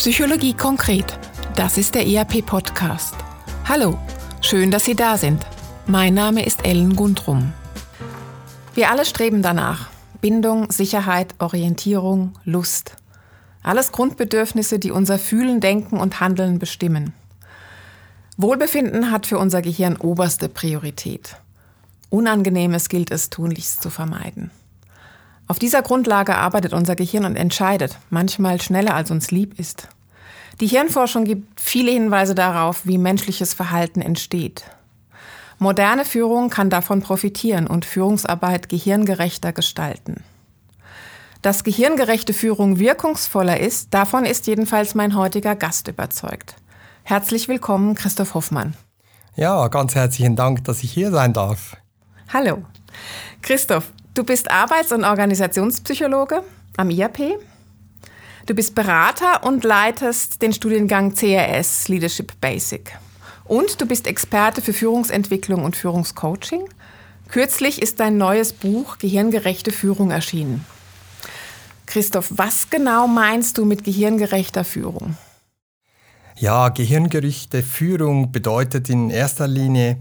Psychologie konkret. Das ist der ERP-Podcast. Hallo, schön, dass Sie da sind. Mein Name ist Ellen Gundrum. Wir alle streben danach. Bindung, Sicherheit, Orientierung, Lust. Alles Grundbedürfnisse, die unser Fühlen, Denken und Handeln bestimmen. Wohlbefinden hat für unser Gehirn oberste Priorität. Unangenehmes gilt es tunlichst zu vermeiden. Auf dieser Grundlage arbeitet unser Gehirn und entscheidet, manchmal schneller als uns lieb ist. Die Hirnforschung gibt viele Hinweise darauf, wie menschliches Verhalten entsteht. Moderne Führung kann davon profitieren und Führungsarbeit gehirngerechter gestalten. Dass gehirngerechte Führung wirkungsvoller ist, davon ist jedenfalls mein heutiger Gast überzeugt. Herzlich willkommen, Christoph Hoffmann. Ja, ganz herzlichen Dank, dass ich hier sein darf. Hallo. Christoph, du bist Arbeits- und Organisationspsychologe am IAP. Du bist Berater und leitest den Studiengang CRS Leadership Basic. Und du bist Experte für Führungsentwicklung und Führungscoaching. Kürzlich ist dein neues Buch Gehirngerechte Führung erschienen. Christoph, was genau meinst du mit gehirngerechter Führung? Ja, gehirngerichte Führung bedeutet in erster Linie,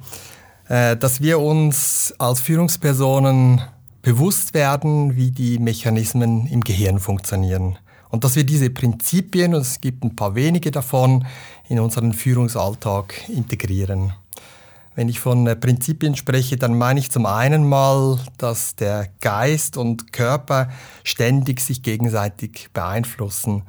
äh, dass wir uns als Führungspersonen bewusst werden, wie die Mechanismen im Gehirn funktionieren. Und dass wir diese Prinzipien, und es gibt ein paar wenige davon, in unseren Führungsalltag integrieren. Wenn ich von äh, Prinzipien spreche, dann meine ich zum einen mal, dass der Geist und Körper ständig sich gegenseitig beeinflussen.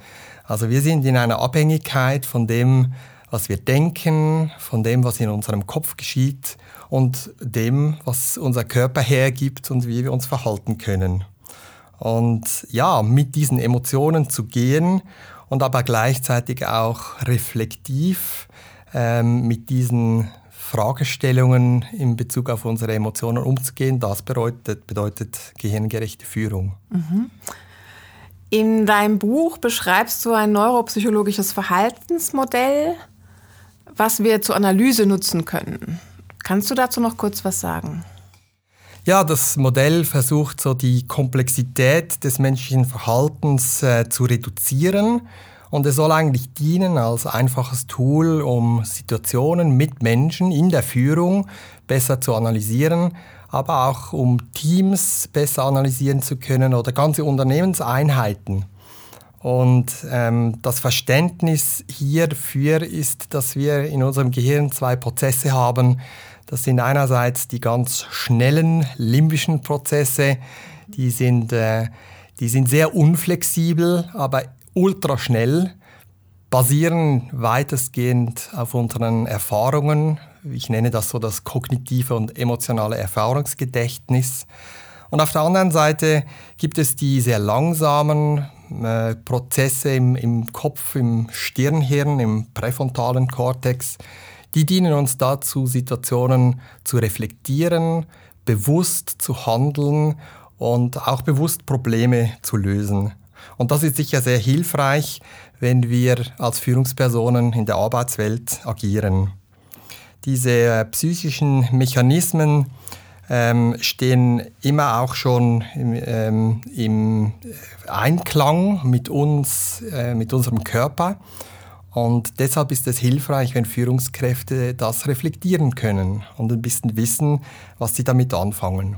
Also wir sind in einer Abhängigkeit von dem, was wir denken, von dem, was in unserem Kopf geschieht und dem, was unser Körper hergibt und wie wir uns verhalten können. Und ja, mit diesen Emotionen zu gehen und aber gleichzeitig auch reflektiv ähm, mit diesen Fragestellungen in Bezug auf unsere Emotionen umzugehen, das bedeutet, bedeutet gehirngerechte Führung. Mhm. In deinem Buch beschreibst du ein neuropsychologisches Verhaltensmodell, was wir zur Analyse nutzen können. Kannst du dazu noch kurz was sagen? Ja, das Modell versucht so die Komplexität des menschlichen Verhaltens äh, zu reduzieren und es soll eigentlich dienen als einfaches Tool, um Situationen mit Menschen in der Führung besser zu analysieren aber auch um Teams besser analysieren zu können oder ganze Unternehmenseinheiten. Und ähm, das Verständnis hierfür ist, dass wir in unserem Gehirn zwei Prozesse haben. Das sind einerseits die ganz schnellen limbischen Prozesse, die sind, äh, die sind sehr unflexibel, aber ultraschnell, basieren weitestgehend auf unseren Erfahrungen, ich nenne das so das kognitive und emotionale Erfahrungsgedächtnis. Und auf der anderen Seite gibt es die sehr langsamen äh, Prozesse im, im Kopf, im Stirnhirn, im präfrontalen Kortex. Die dienen uns dazu, Situationen zu reflektieren, bewusst zu handeln und auch bewusst Probleme zu lösen. Und das ist sicher sehr hilfreich, wenn wir als Führungspersonen in der Arbeitswelt agieren. Diese äh, psychischen Mechanismen ähm, stehen immer auch schon im, ähm, im Einklang mit uns, äh, mit unserem Körper. Und deshalb ist es hilfreich, wenn Führungskräfte das reflektieren können und ein bisschen wissen, was sie damit anfangen.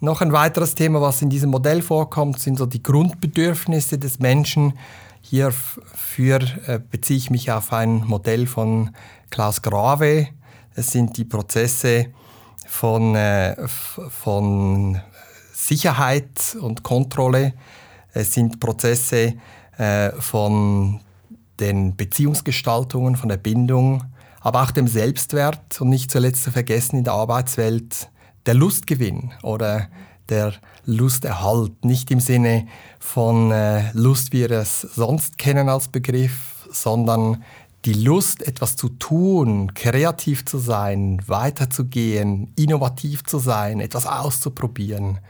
Noch ein weiteres Thema, was in diesem Modell vorkommt, sind so die Grundbedürfnisse des Menschen. Hierfür äh, beziehe ich mich auf ein Modell von Klaus Grave. Es sind die Prozesse von, äh, von Sicherheit und Kontrolle. Es sind Prozesse äh, von den Beziehungsgestaltungen, von der Bindung, aber auch dem Selbstwert und nicht zuletzt zu vergessen in der Arbeitswelt der Lustgewinn oder der Lusterhalt. Nicht im Sinne von äh, Lust, wie wir es sonst kennen als Begriff, sondern die Lust, etwas zu tun, kreativ zu sein, weiterzugehen, innovativ zu sein, etwas auszuprobieren.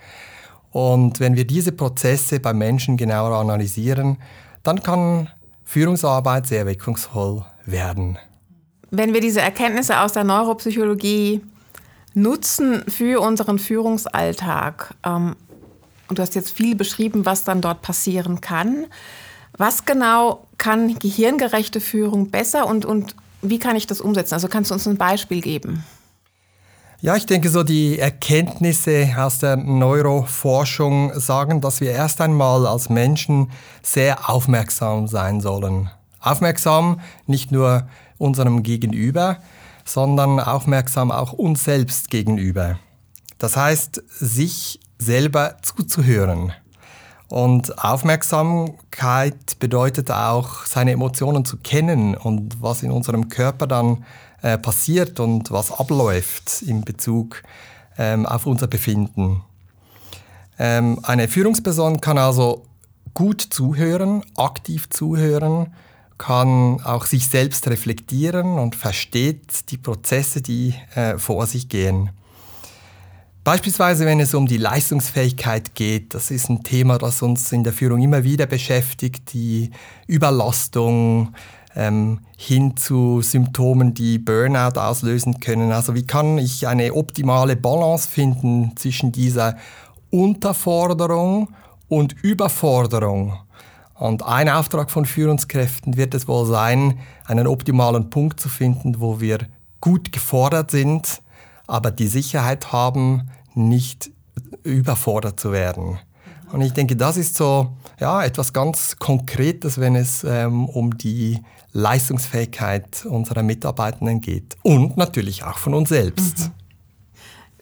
Und wenn wir diese Prozesse bei Menschen genauer analysieren, dann kann Führungsarbeit sehr wirkungsvoll werden. Wenn wir diese Erkenntnisse aus der Neuropsychologie nutzen für unseren Führungsalltag, ähm, und du hast jetzt viel beschrieben, was dann dort passieren kann, Was genau kann gehirngerechte Führung besser und, und wie kann ich das umsetzen? Also kannst du uns ein Beispiel geben? Ja, ich denke, so die Erkenntnisse aus der Neuroforschung sagen, dass wir erst einmal als Menschen sehr aufmerksam sein sollen. Aufmerksam nicht nur unserem Gegenüber, sondern aufmerksam auch uns selbst gegenüber. Das heißt, sich selber zuzuhören. Und Aufmerksamkeit bedeutet auch, seine Emotionen zu kennen und was in unserem Körper dann äh, passiert und was abläuft in Bezug ähm, auf unser Befinden. Ähm, eine Führungsperson kann also gut zuhören, aktiv zuhören, kann auch sich selbst reflektieren und versteht die Prozesse, die äh, vor sich gehen. Beispielsweise, wenn es um die Leistungsfähigkeit geht, das ist ein Thema, das uns in der Führung immer wieder beschäftigt, die Überlastung ähm, hin zu Symptomen, die Burnout auslösen können. Also wie kann ich eine optimale Balance finden zwischen dieser Unterforderung und Überforderung? Und ein Auftrag von Führungskräften wird es wohl sein, einen optimalen Punkt zu finden, wo wir gut gefordert sind, aber die Sicherheit haben, nicht überfordert zu werden. Und ich denke, das ist so ja, etwas ganz Konkretes, wenn es ähm, um die Leistungsfähigkeit unserer Mitarbeitenden geht. Und natürlich auch von uns selbst. Mhm.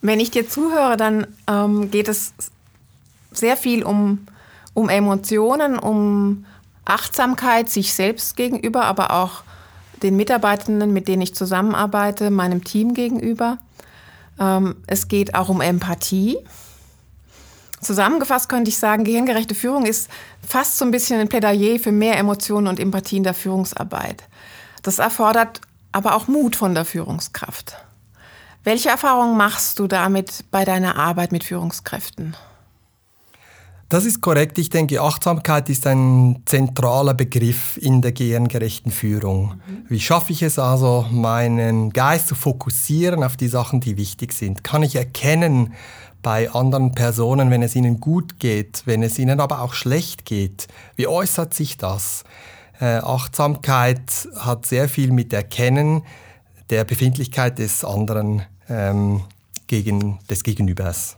Wenn ich dir zuhöre, dann ähm, geht es sehr viel um, um Emotionen, um Achtsamkeit sich selbst gegenüber, aber auch den Mitarbeitenden, mit denen ich zusammenarbeite, meinem Team gegenüber. Ähm, es geht auch um Empathie. Zusammengefasst könnte ich sagen, gehirngerechte Führung ist fast so ein bisschen ein Plädoyer für mehr Emotionen und Empathie in der Führungsarbeit. Das erfordert aber auch Mut von der Führungskraft. Welche Erfahrungen machst du damit bei deiner Arbeit mit Führungskräften? Das ist korrekt. Ich denke, Achtsamkeit ist ein zentraler Begriff in der gehirngerechten Führung. Mhm. Wie schaffe ich es also, meinen Geist zu fokussieren auf die Sachen, die wichtig sind? Kann ich erkennen bei anderen Personen, wenn es ihnen gut geht, wenn es ihnen aber auch schlecht geht? Wie äußert sich das? Äh, Achtsamkeit hat sehr viel mit Erkennen der Befindlichkeit des anderen ähm, gegen, des Gegenübers.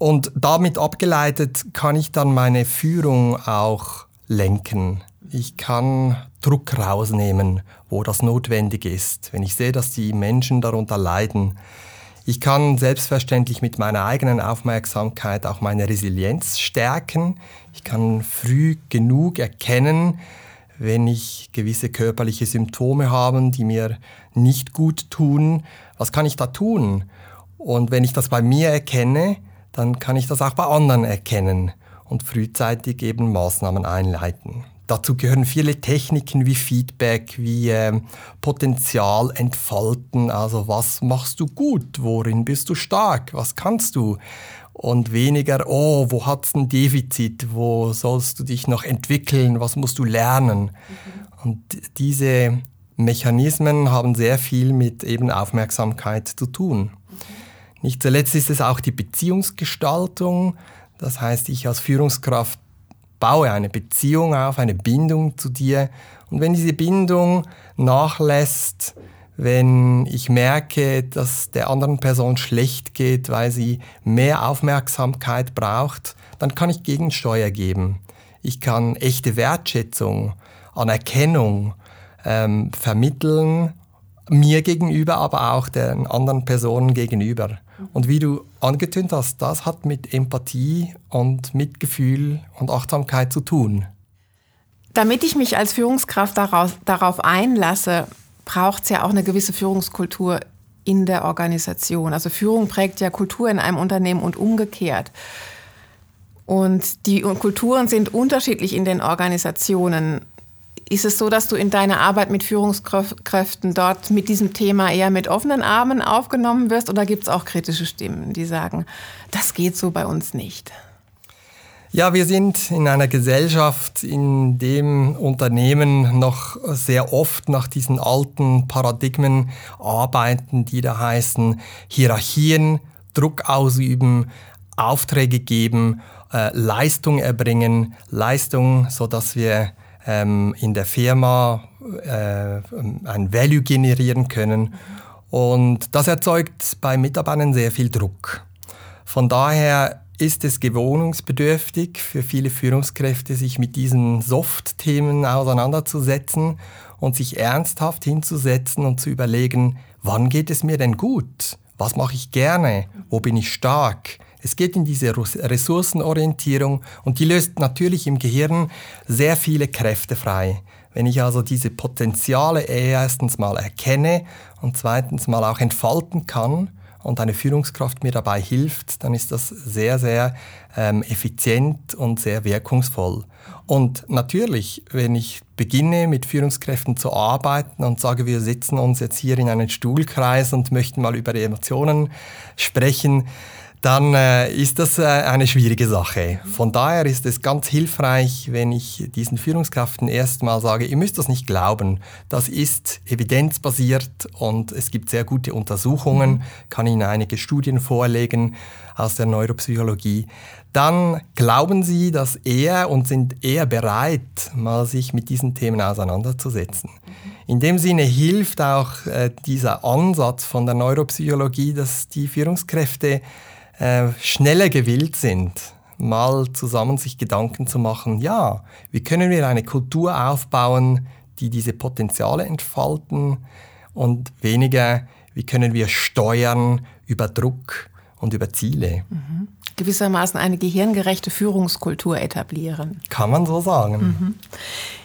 Und damit abgeleitet kann ich dann meine Führung auch lenken. Ich kann Druck rausnehmen, wo das notwendig ist, wenn ich sehe, dass die Menschen darunter leiden. Ich kann selbstverständlich mit meiner eigenen Aufmerksamkeit auch meine Resilienz stärken. Ich kann früh genug erkennen, wenn ich gewisse körperliche Symptome habe, die mir nicht gut tun. Was kann ich da tun? Und wenn ich das bei mir erkenne, dann kann ich das auch bei anderen erkennen und frühzeitig eben Maßnahmen einleiten. Dazu gehören viele Techniken wie Feedback, wie äh, Potenzial entfalten. Also was machst du gut? Worin bist du stark? Was kannst du? Und weniger, oh, wo hat es ein Defizit? Wo sollst du dich noch entwickeln? Was musst du lernen? Mhm. Und diese Mechanismen haben sehr viel mit eben Aufmerksamkeit zu tun. Nicht zuletzt ist es auch die Beziehungsgestaltung. Das heißt, ich als Führungskraft baue eine Beziehung auf, eine Bindung zu dir. Und wenn diese Bindung nachlässt, wenn ich merke, dass der anderen Person schlecht geht, weil sie mehr Aufmerksamkeit braucht, dann kann ich Gegensteuer geben. Ich kann echte Wertschätzung, Anerkennung ähm, vermitteln, mir gegenüber, aber auch den anderen Personen gegenüber. Und wie du angetönt hast, das hat mit Empathie und Mitgefühl und Achtsamkeit zu tun. Damit ich mich als Führungskraft darauf, darauf einlasse, braucht es ja auch eine gewisse Führungskultur in der Organisation. Also Führung prägt ja Kultur in einem Unternehmen und umgekehrt. Und die Kulturen sind unterschiedlich in den Organisationen. Ist es so, dass du in deiner Arbeit mit Führungskräften dort mit diesem Thema eher mit offenen Armen aufgenommen wirst oder gibt es auch kritische Stimmen, die sagen, das geht so bei uns nicht? Ja, wir sind in einer Gesellschaft, in dem Unternehmen noch sehr oft nach diesen alten Paradigmen arbeiten, die da heißen Hierarchien, Druck ausüben, Aufträge geben, äh, Leistung erbringen, Leistung, so dass wir ähm, in der Firma äh, ein Value generieren können. Und das erzeugt bei Mitarbeitern sehr viel Druck. Von daher ist es gewohnungsbedürftig für viele Führungskräfte, sich mit diesen Soft-Themen auseinanderzusetzen und sich ernsthaft hinzusetzen und zu überlegen, wann geht es mir denn gut? Was mache ich gerne? Wo bin ich stark? Es geht in diese Ressourcenorientierung und die löst natürlich im Gehirn sehr viele Kräfte frei. Wenn ich also diese Potenziale erstens mal erkenne und zweitens mal auch entfalten kann und eine Führungskraft mir dabei hilft, dann ist das sehr, sehr ähm, effizient und sehr wirkungsvoll. Und natürlich, wenn ich beginne mit Führungskräften zu arbeiten und sage, wir sitzen uns jetzt hier in einen Stuhlkreis und möchten mal über Emotionen sprechen, dann äh, ist das äh, eine schwierige Sache. Von daher ist es ganz hilfreich, wenn ich diesen Führungskräften erstmal sage, ihr müsst das nicht glauben. Das ist evidenzbasiert und es gibt sehr gute Untersuchungen, mhm. kann Ihnen einige Studien vorlegen aus der Neuropsychologie. Dann glauben Sie das eher und sind eher bereit, mal sich mit diesen Themen auseinanderzusetzen. In dem Sinne hilft auch äh, dieser Ansatz von der Neuropsychologie, dass die Führungskräfte äh, schneller gewillt sind, mal zusammen sich Gedanken zu machen, ja, wie können wir eine Kultur aufbauen, die diese Potenziale entfalten und weniger, wie können wir steuern über Druck und über Ziele. Mhm. Gewissermaßen eine gehirngerechte Führungskultur etablieren. Kann man so sagen. Mhm.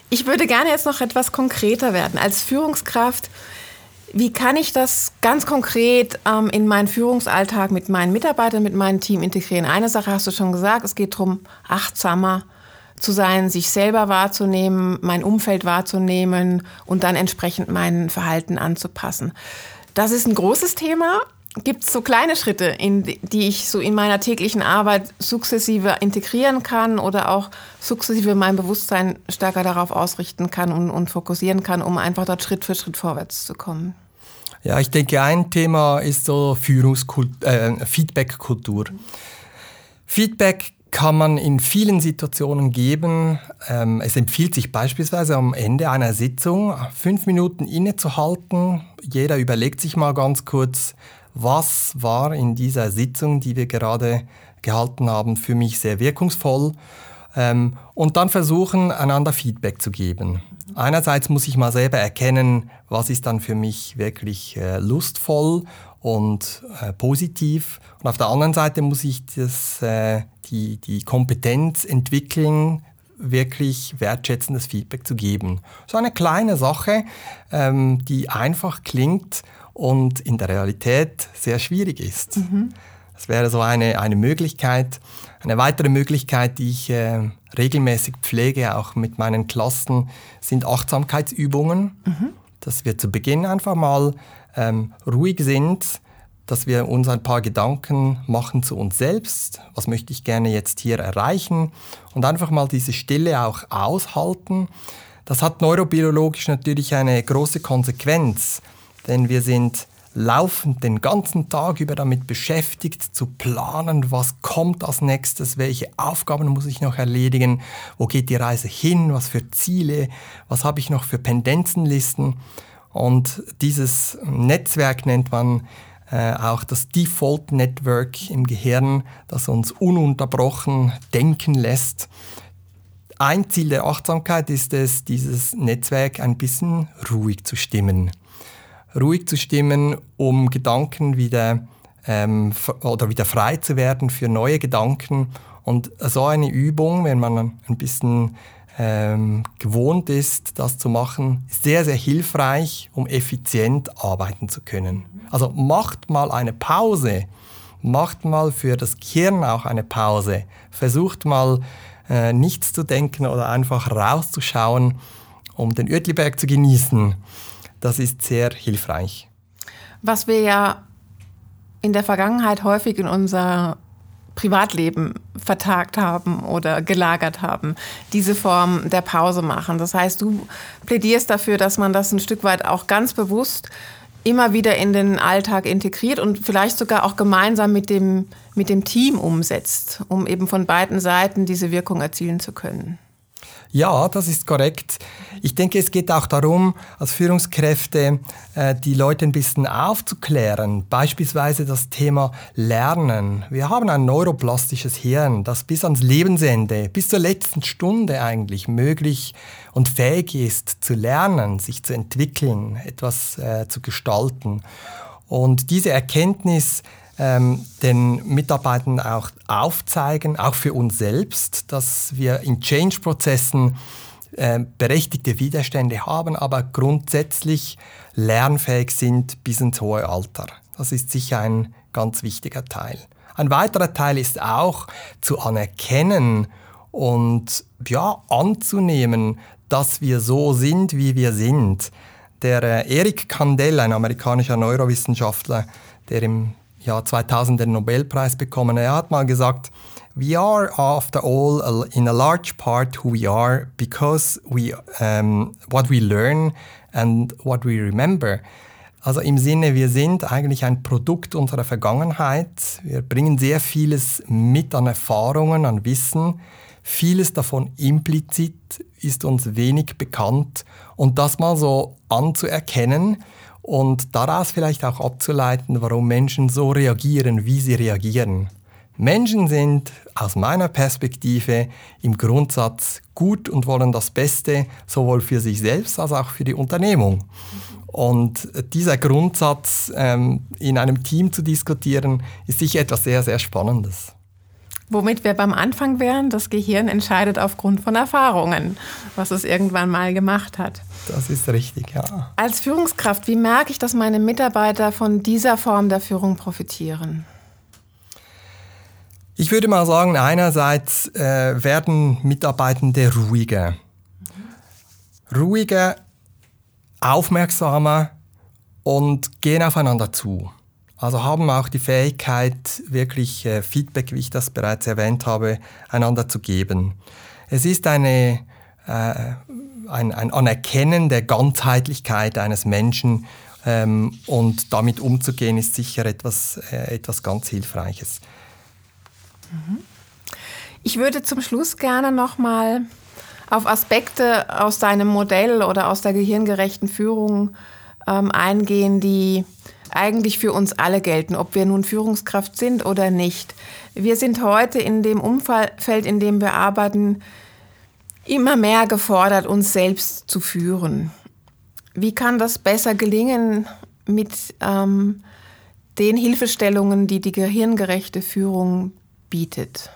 Ich würde gerne jetzt noch etwas konkreter werden. Als Führungskraft wie kann ich das ganz konkret ähm, in meinen Führungsalltag mit meinen Mitarbeitern, mit meinem Team integrieren? Eine Sache hast du schon gesagt, es geht darum, achtsamer zu sein, sich selber wahrzunehmen, mein Umfeld wahrzunehmen und dann entsprechend mein Verhalten anzupassen. Das ist ein großes Thema. Gibt es so kleine Schritte, in, die ich so in meiner täglichen Arbeit sukzessive integrieren kann oder auch sukzessive mein Bewusstsein stärker darauf ausrichten kann und, und fokussieren kann, um einfach dort Schritt für Schritt vorwärts zu kommen? Ja, ich denke, ein Thema ist so Führungskultur, äh, Feedback-Kultur. Feedback kann man in vielen Situationen geben. Ähm, es empfiehlt sich beispielsweise am Ende einer Sitzung fünf Minuten innezuhalten. Jeder überlegt sich mal ganz kurz, was war in dieser Sitzung, die wir gerade gehalten haben, für mich sehr wirkungsvoll. Ähm, und dann versuchen, einander Feedback zu geben. Einerseits muss ich mal selber erkennen, was ist dann für mich wirklich äh, lustvoll und äh, positiv. Und auf der anderen Seite muss ich das, äh, die, die Kompetenz entwickeln, wirklich wertschätzendes Feedback zu geben. So eine kleine Sache, ähm, die einfach klingt und in der Realität sehr schwierig ist. Mhm. Das wäre so eine, eine Möglichkeit. Eine weitere Möglichkeit, die ich äh, regelmäßig pflege, auch mit meinen Klassen, sind Achtsamkeitsübungen. Mhm. Dass wir zu Beginn einfach mal ähm, ruhig sind, dass wir uns ein paar Gedanken machen zu uns selbst. Was möchte ich gerne jetzt hier erreichen? Und einfach mal diese Stille auch aushalten. Das hat neurobiologisch natürlich eine große Konsequenz, denn wir sind laufend den ganzen Tag über damit beschäftigt, zu planen, was kommt als nächstes, welche Aufgaben muss ich noch erledigen, wo geht die Reise hin, was für Ziele, was habe ich noch für Pendenzenlisten. Und dieses Netzwerk nennt man äh, auch das Default Network im Gehirn, das uns ununterbrochen denken lässt. Ein Ziel der Achtsamkeit ist es, dieses Netzwerk ein bisschen ruhig zu stimmen ruhig zu stimmen, um Gedanken wieder ähm, oder wieder frei zu werden für neue Gedanken. Und so eine Übung, wenn man ein bisschen ähm, gewohnt ist, das zu machen, ist sehr, sehr hilfreich, um effizient arbeiten zu können. Also macht mal eine Pause, macht mal für das Gehirn auch eine Pause, versucht mal äh, nichts zu denken oder einfach rauszuschauen, um den Uetliberg zu genießen. Das ist sehr hilfreich. Was wir ja in der Vergangenheit häufig in unser Privatleben vertagt haben oder gelagert haben, diese Form der Pause machen. Das heißt, du plädierst dafür, dass man das ein Stück weit auch ganz bewusst immer wieder in den Alltag integriert und vielleicht sogar auch gemeinsam mit dem, mit dem Team umsetzt, um eben von beiden Seiten diese Wirkung erzielen zu können. Ja, das ist korrekt. Ich denke, es geht auch darum, als Führungskräfte äh, die Leute ein bisschen aufzuklären. Beispielsweise das Thema Lernen. Wir haben ein neuroplastisches Hirn, das bis ans Lebensende, bis zur letzten Stunde eigentlich möglich und fähig ist zu lernen, sich zu entwickeln, etwas äh, zu gestalten. Und diese Erkenntnis ähm, den Mitarbeitern auch aufzeigen, auch für uns selbst, dass wir in Change-Prozessen äh, berechtigte Widerstände haben, aber grundsätzlich lernfähig sind bis ins hohe Alter. Das ist sicher ein ganz wichtiger Teil. Ein weiterer Teil ist auch zu anerkennen und ja, anzunehmen, dass wir so sind, wie wir sind. Der äh, Eric Kandel, ein amerikanischer Neurowissenschaftler, der im Jahr 2000 den Nobelpreis bekommen. Er hat mal gesagt, We are after all in a large part who we are because we um, what we learn and what we remember. Also im Sinne, wir sind eigentlich ein Produkt unserer Vergangenheit. Wir bringen sehr vieles mit an Erfahrungen, an Wissen. Vieles davon implizit ist uns wenig bekannt. Und das mal so anzuerkennen und daraus vielleicht auch abzuleiten, warum Menschen so reagieren, wie sie reagieren. Menschen sind aus meiner Perspektive im Grundsatz gut und wollen das Beste sowohl für sich selbst als auch für die Unternehmung. Und dieser Grundsatz ähm, in einem Team zu diskutieren, ist sicher etwas sehr, sehr Spannendes. Womit wir beim Anfang wären, das Gehirn entscheidet aufgrund von Erfahrungen, was es irgendwann mal gemacht hat. Das ist richtig, ja. Als Führungskraft, wie merke ich, dass meine Mitarbeiter von dieser Form der Führung profitieren? Ich würde mal sagen, einerseits äh, werden Mitarbeitende ruhiger. Ruhiger, aufmerksamer und gehen aufeinander zu. Also haben auch die Fähigkeit, wirklich äh, Feedback, wie ich das bereits erwähnt habe, einander zu geben. Es ist eine, äh, ein, ein Anerkennen der Ganzheitlichkeit eines Menschen ähm, und damit umzugehen, ist sicher etwas, äh, etwas ganz Hilfreiches. Ich würde zum Schluss gerne nochmal auf Aspekte aus deinem Modell oder aus der gehirngerechten Führung ähm, eingehen, die eigentlich für uns alle gelten, ob wir nun Führungskraft sind oder nicht. Wir sind heute in dem Umfeld, in dem wir arbeiten, immer mehr gefordert, uns selbst zu führen. Wie kann das besser gelingen mit ähm, den Hilfestellungen, die die gehirngerechte Führung bietet?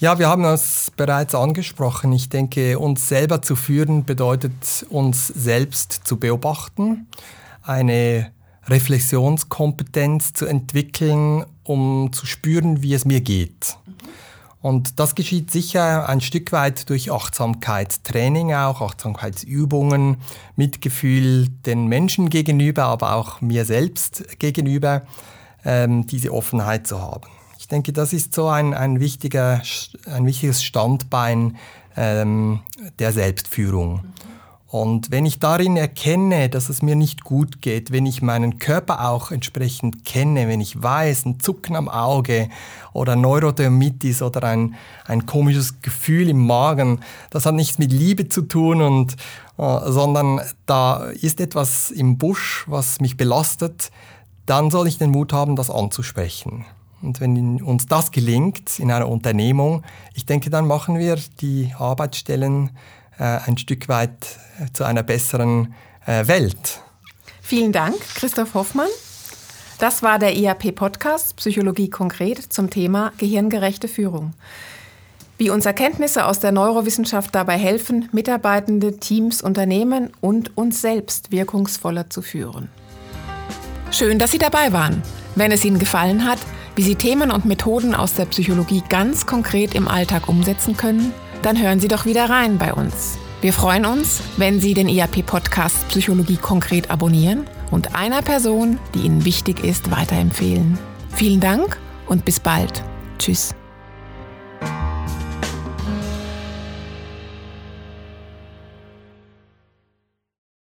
Ja, wir haben es bereits angesprochen. Ich denke, uns selber zu führen bedeutet, uns selbst zu beobachten, eine Reflexionskompetenz zu entwickeln, um zu spüren, wie es mir geht. Und das geschieht sicher ein Stück weit durch Achtsamkeitstraining auch, Achtsamkeitsübungen, Mitgefühl den Menschen gegenüber, aber auch mir selbst gegenüber, ähm, diese Offenheit zu haben. Ich denke, das ist so ein, ein, wichtiger, ein wichtiges Standbein ähm, der Selbstführung. Und wenn ich darin erkenne, dass es mir nicht gut geht, wenn ich meinen Körper auch entsprechend kenne, wenn ich weiß, ein Zucken am Auge oder Neurodermitis oder ein, ein komisches Gefühl im Magen, das hat nichts mit Liebe zu tun, und, äh, sondern da ist etwas im Busch, was mich belastet, dann soll ich den Mut haben, das anzusprechen. Und wenn uns das gelingt in einer Unternehmung, ich denke, dann machen wir die Arbeitsstellen ein Stück weit äh, zu einer besseren äh, Welt. Vielen Dank, Christoph Hoffmann. Das war der IAP-Podcast Psychologie konkret zum Thema gehirngerechte Führung. Wie uns Erkenntnisse aus der Neurowissenschaft dabei helfen, Mitarbeitende, Teams, Unternehmen und uns selbst wirkungsvoller zu führen. Schön, dass Sie dabei waren. Wenn es Ihnen gefallen hat, wie Sie Themen und Methoden aus der Psychologie ganz konkret im Alltag umsetzen können, dann hören Sie doch wieder rein bei uns. Wir freuen uns, wenn Sie den IAP-Podcast Psychologie konkret abonnieren und einer Person, die Ihnen wichtig ist, weiterempfehlen. Vielen Dank und bis bald. Tschüss.